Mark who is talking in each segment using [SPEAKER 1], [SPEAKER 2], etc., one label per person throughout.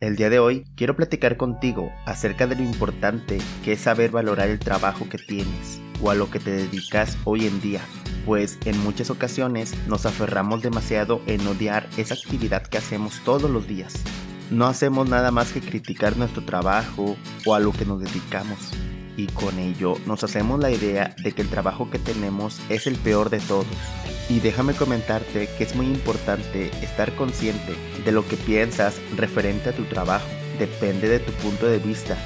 [SPEAKER 1] El día de hoy quiero platicar contigo acerca de lo importante que es saber valorar el trabajo que tienes o a lo que te dedicas hoy en día, pues en muchas ocasiones nos aferramos demasiado en odiar esa actividad que hacemos todos los días. No hacemos nada más que criticar nuestro trabajo o a lo que nos dedicamos. Y con ello nos hacemos la idea de que el trabajo que tenemos es el peor de todos y déjame comentarte que es muy importante estar consciente de lo que piensas referente a tu trabajo. Depende de tu punto de vista,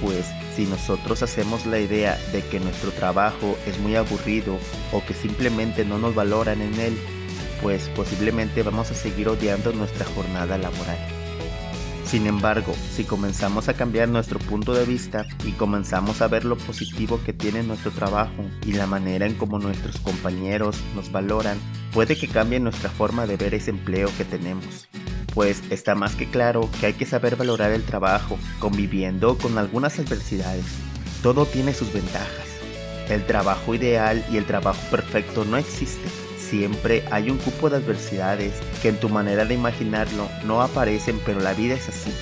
[SPEAKER 1] pues si nosotros hacemos la idea de que nuestro trabajo es muy aburrido o que simplemente no nos valoran en él, pues posiblemente vamos a seguir odiando nuestra jornada laboral. Sin embargo, si comenzamos a cambiar nuestro punto de vista y comenzamos a ver lo positivo que tiene nuestro trabajo y la manera en cómo nuestros compañeros nos valoran, puede que cambie nuestra forma de ver ese empleo que tenemos. Pues está más que claro que hay que saber valorar el trabajo, conviviendo con algunas adversidades. Todo tiene sus ventajas. El trabajo ideal y el trabajo perfecto no existen siempre hay un cupo de adversidades que en tu manera de imaginarlo no aparecen, pero la vida es así,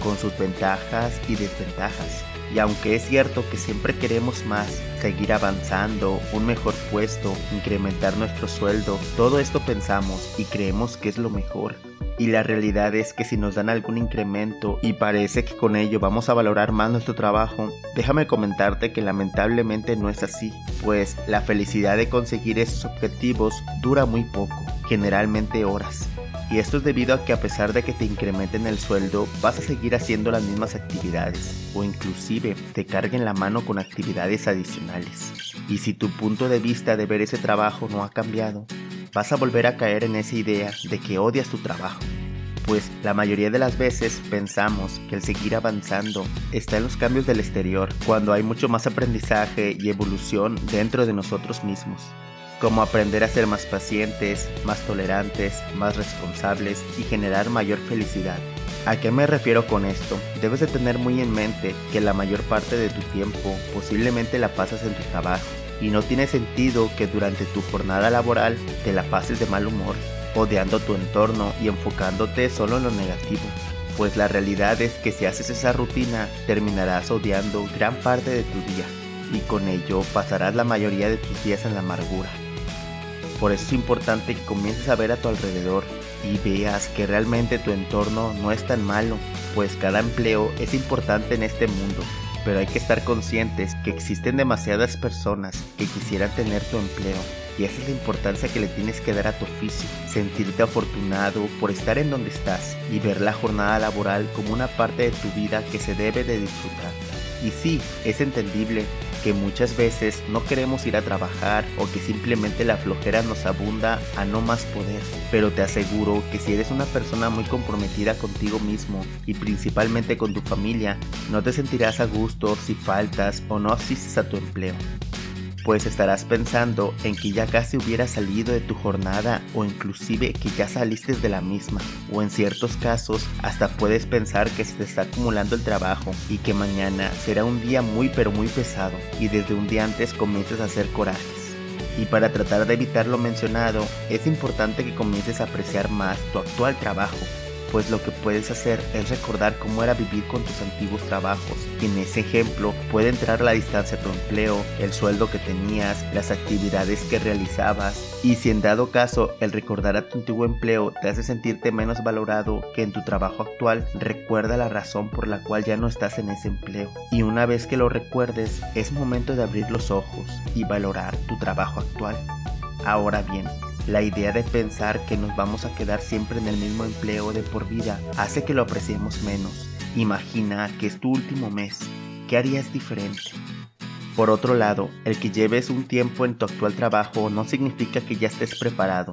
[SPEAKER 1] con sus ventajas y desventajas. Y aunque es cierto que siempre queremos más, seguir avanzando, un mejor puesto, incrementar nuestro sueldo, todo esto pensamos y creemos que es lo mejor. Y la realidad es que si nos dan algún incremento y parece que con ello vamos a valorar más nuestro trabajo, déjame comentarte que lamentablemente no es así, pues la felicidad de conseguir esos objetivos dura muy poco, generalmente horas. Y esto es debido a que a pesar de que te incrementen el sueldo, vas a seguir haciendo las mismas actividades o inclusive te carguen la mano con actividades adicionales. Y si tu punto de vista de ver ese trabajo no ha cambiado, vas a volver a caer en esa idea de que odias tu trabajo. Pues la mayoría de las veces pensamos que el seguir avanzando está en los cambios del exterior, cuando hay mucho más aprendizaje y evolución dentro de nosotros mismos, como aprender a ser más pacientes, más tolerantes, más responsables y generar mayor felicidad. ¿A qué me refiero con esto? Debes de tener muy en mente que la mayor parte de tu tiempo posiblemente la pasas en tu trabajo y no tiene sentido que durante tu jornada laboral te la pases de mal humor, odiando tu entorno y enfocándote solo en lo negativo. Pues la realidad es que si haces esa rutina terminarás odiando gran parte de tu día y con ello pasarás la mayoría de tus días en la amargura. Por eso es importante que comiences a ver a tu alrededor y veas que realmente tu entorno no es tan malo, pues cada empleo es importante en este mundo pero hay que estar conscientes que existen demasiadas personas que quisieran tener tu empleo y esa es la importancia que le tienes que dar a tu oficio, sentirte afortunado por estar en donde estás y ver la jornada laboral como una parte de tu vida que se debe de disfrutar. Y sí, es entendible que muchas veces no queremos ir a trabajar o que simplemente la flojera nos abunda a no más poder. Pero te aseguro que si eres una persona muy comprometida contigo mismo y principalmente con tu familia, no te sentirás a gusto si faltas o no asistes a tu empleo pues estarás pensando en que ya casi hubieras salido de tu jornada o inclusive que ya saliste de la misma, o en ciertos casos hasta puedes pensar que se te está acumulando el trabajo y que mañana será un día muy pero muy pesado y desde un día antes comiences a hacer corajes. Y para tratar de evitar lo mencionado, es importante que comiences a apreciar más tu actual trabajo pues lo que puedes hacer es recordar cómo era vivir con tus antiguos trabajos. En ese ejemplo puede entrar la distancia a tu empleo, el sueldo que tenías, las actividades que realizabas. Y si en dado caso el recordar a tu antiguo empleo te hace sentirte menos valorado que en tu trabajo actual, recuerda la razón por la cual ya no estás en ese empleo. Y una vez que lo recuerdes, es momento de abrir los ojos y valorar tu trabajo actual. Ahora bien, la idea de pensar que nos vamos a quedar siempre en el mismo empleo de por vida hace que lo apreciemos menos. Imagina que es tu último mes. ¿Qué harías diferente? Por otro lado, el que lleves un tiempo en tu actual trabajo no significa que ya estés preparado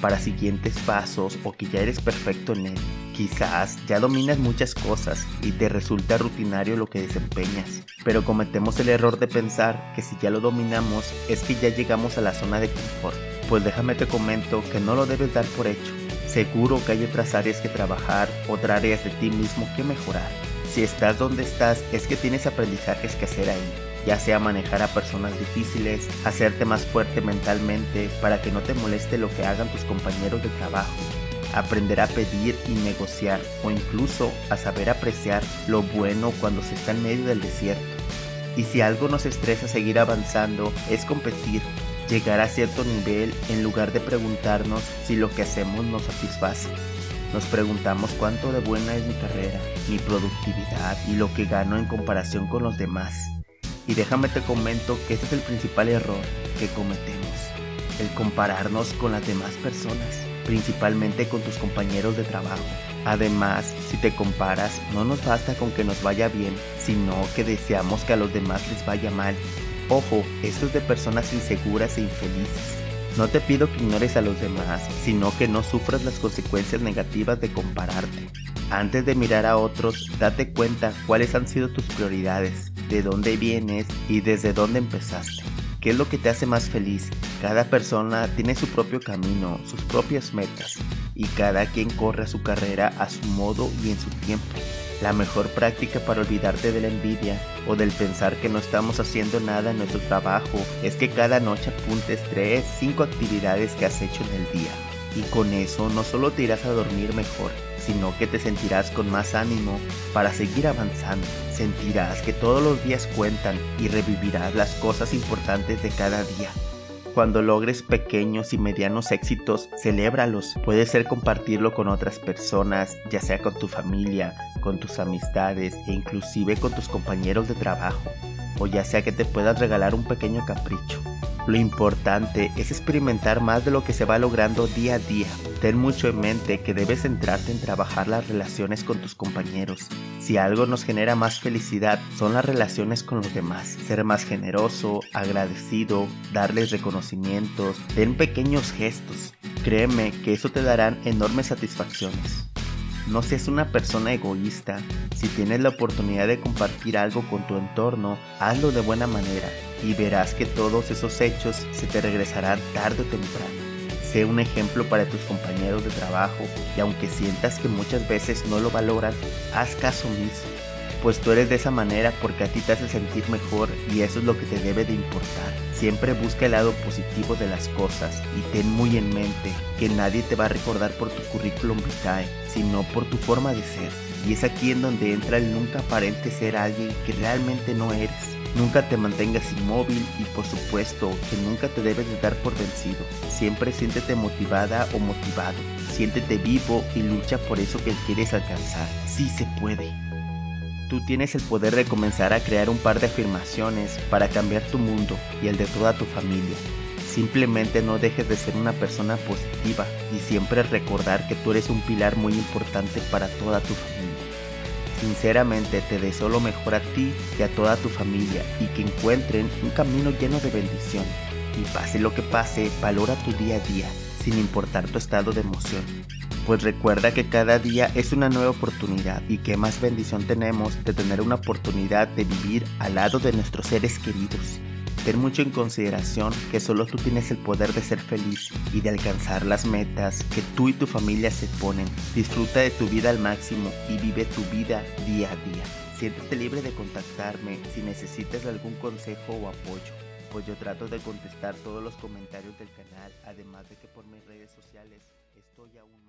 [SPEAKER 1] para siguientes pasos o que ya eres perfecto en él. Quizás ya dominas muchas cosas y te resulta rutinario lo que desempeñas, pero cometemos el error de pensar que si ya lo dominamos es que ya llegamos a la zona de confort pues déjame te comento que no lo debes dar por hecho. Seguro que hay otras áreas que trabajar, otras áreas de ti mismo que mejorar. Si estás donde estás es que tienes aprendizajes que hacer ahí, ya sea manejar a personas difíciles, hacerte más fuerte mentalmente para que no te moleste lo que hagan tus compañeros de trabajo, aprender a pedir y negociar o incluso a saber apreciar lo bueno cuando se está en medio del desierto. Y si algo nos estresa seguir avanzando es competir, llegar a cierto nivel en lugar de preguntarnos si lo que hacemos nos satisface. Nos preguntamos cuánto de buena es mi carrera, mi productividad y lo que gano en comparación con los demás. Y déjame te comento que ese es el principal error que cometemos, el compararnos con las demás personas, principalmente con tus compañeros de trabajo. Además, si te comparas, no nos basta con que nos vaya bien, sino que deseamos que a los demás les vaya mal. Ojo, esto es de personas inseguras e infelices. No te pido que ignores a los demás, sino que no sufras las consecuencias negativas de compararte. Antes de mirar a otros, date cuenta cuáles han sido tus prioridades, de dónde vienes y desde dónde empezaste. ¿Qué es lo que te hace más feliz? Cada persona tiene su propio camino, sus propias metas, y cada quien corre a su carrera a su modo y en su tiempo. La mejor práctica para olvidarte de la envidia o del pensar que no estamos haciendo nada en nuestro trabajo es que cada noche apuntes 3, 5 actividades que has hecho en el día. Y con eso no solo te irás a dormir mejor, sino que te sentirás con más ánimo para seguir avanzando. Sentirás que todos los días cuentan y revivirás las cosas importantes de cada día. Cuando logres pequeños y medianos éxitos, celébralos. Puede ser compartirlo con otras personas, ya sea con tu familia, con tus amistades e inclusive con tus compañeros de trabajo, o ya sea que te puedas regalar un pequeño capricho. Lo importante es experimentar más de lo que se va logrando día a día. Ten mucho en mente que debes centrarte en trabajar las relaciones con tus compañeros. Si algo nos genera más felicidad son las relaciones con los demás. Ser más generoso, agradecido, darles reconocimientos, ten pequeños gestos. Créeme que eso te darán enormes satisfacciones. No seas una persona egoísta. Si tienes la oportunidad de compartir algo con tu entorno, hazlo de buena manera y verás que todos esos hechos se te regresarán tarde o temprano. Sé un ejemplo para tus compañeros de trabajo y aunque sientas que muchas veces no lo valoran, haz caso mismo, pues tú eres de esa manera porque a ti te hace sentir mejor y eso es lo que te debe de importar. Siempre busca el lado positivo de las cosas y ten muy en mente que nadie te va a recordar por tu currículum vitae, sino por tu forma de ser. Y es aquí en donde entra el nunca aparente ser alguien que realmente no eres. Nunca te mantengas inmóvil y por supuesto que nunca te debes de dar por vencido. Siempre siéntete motivada o motivado. Siéntete vivo y lucha por eso que quieres alcanzar. Sí se puede. Tú tienes el poder de comenzar a crear un par de afirmaciones para cambiar tu mundo y el de toda tu familia. Simplemente no dejes de ser una persona positiva y siempre recordar que tú eres un pilar muy importante para toda tu familia. Sinceramente te deseo lo mejor a ti y a toda tu familia y que encuentren un camino lleno de bendición. Y pase lo que pase, valora tu día a día, sin importar tu estado de emoción. Pues recuerda que cada día es una nueva oportunidad y que más bendición tenemos de tener una oportunidad de vivir al lado de nuestros seres queridos. Ten mucho en consideración que solo tú tienes el poder de ser feliz y de alcanzar las metas que tú y tu familia se ponen. Disfruta de tu vida al máximo y vive tu vida día a día. Siéntete libre de contactarme si necesitas algún consejo o apoyo, pues yo trato de contestar todos los comentarios del canal, además de que por mis redes sociales estoy aún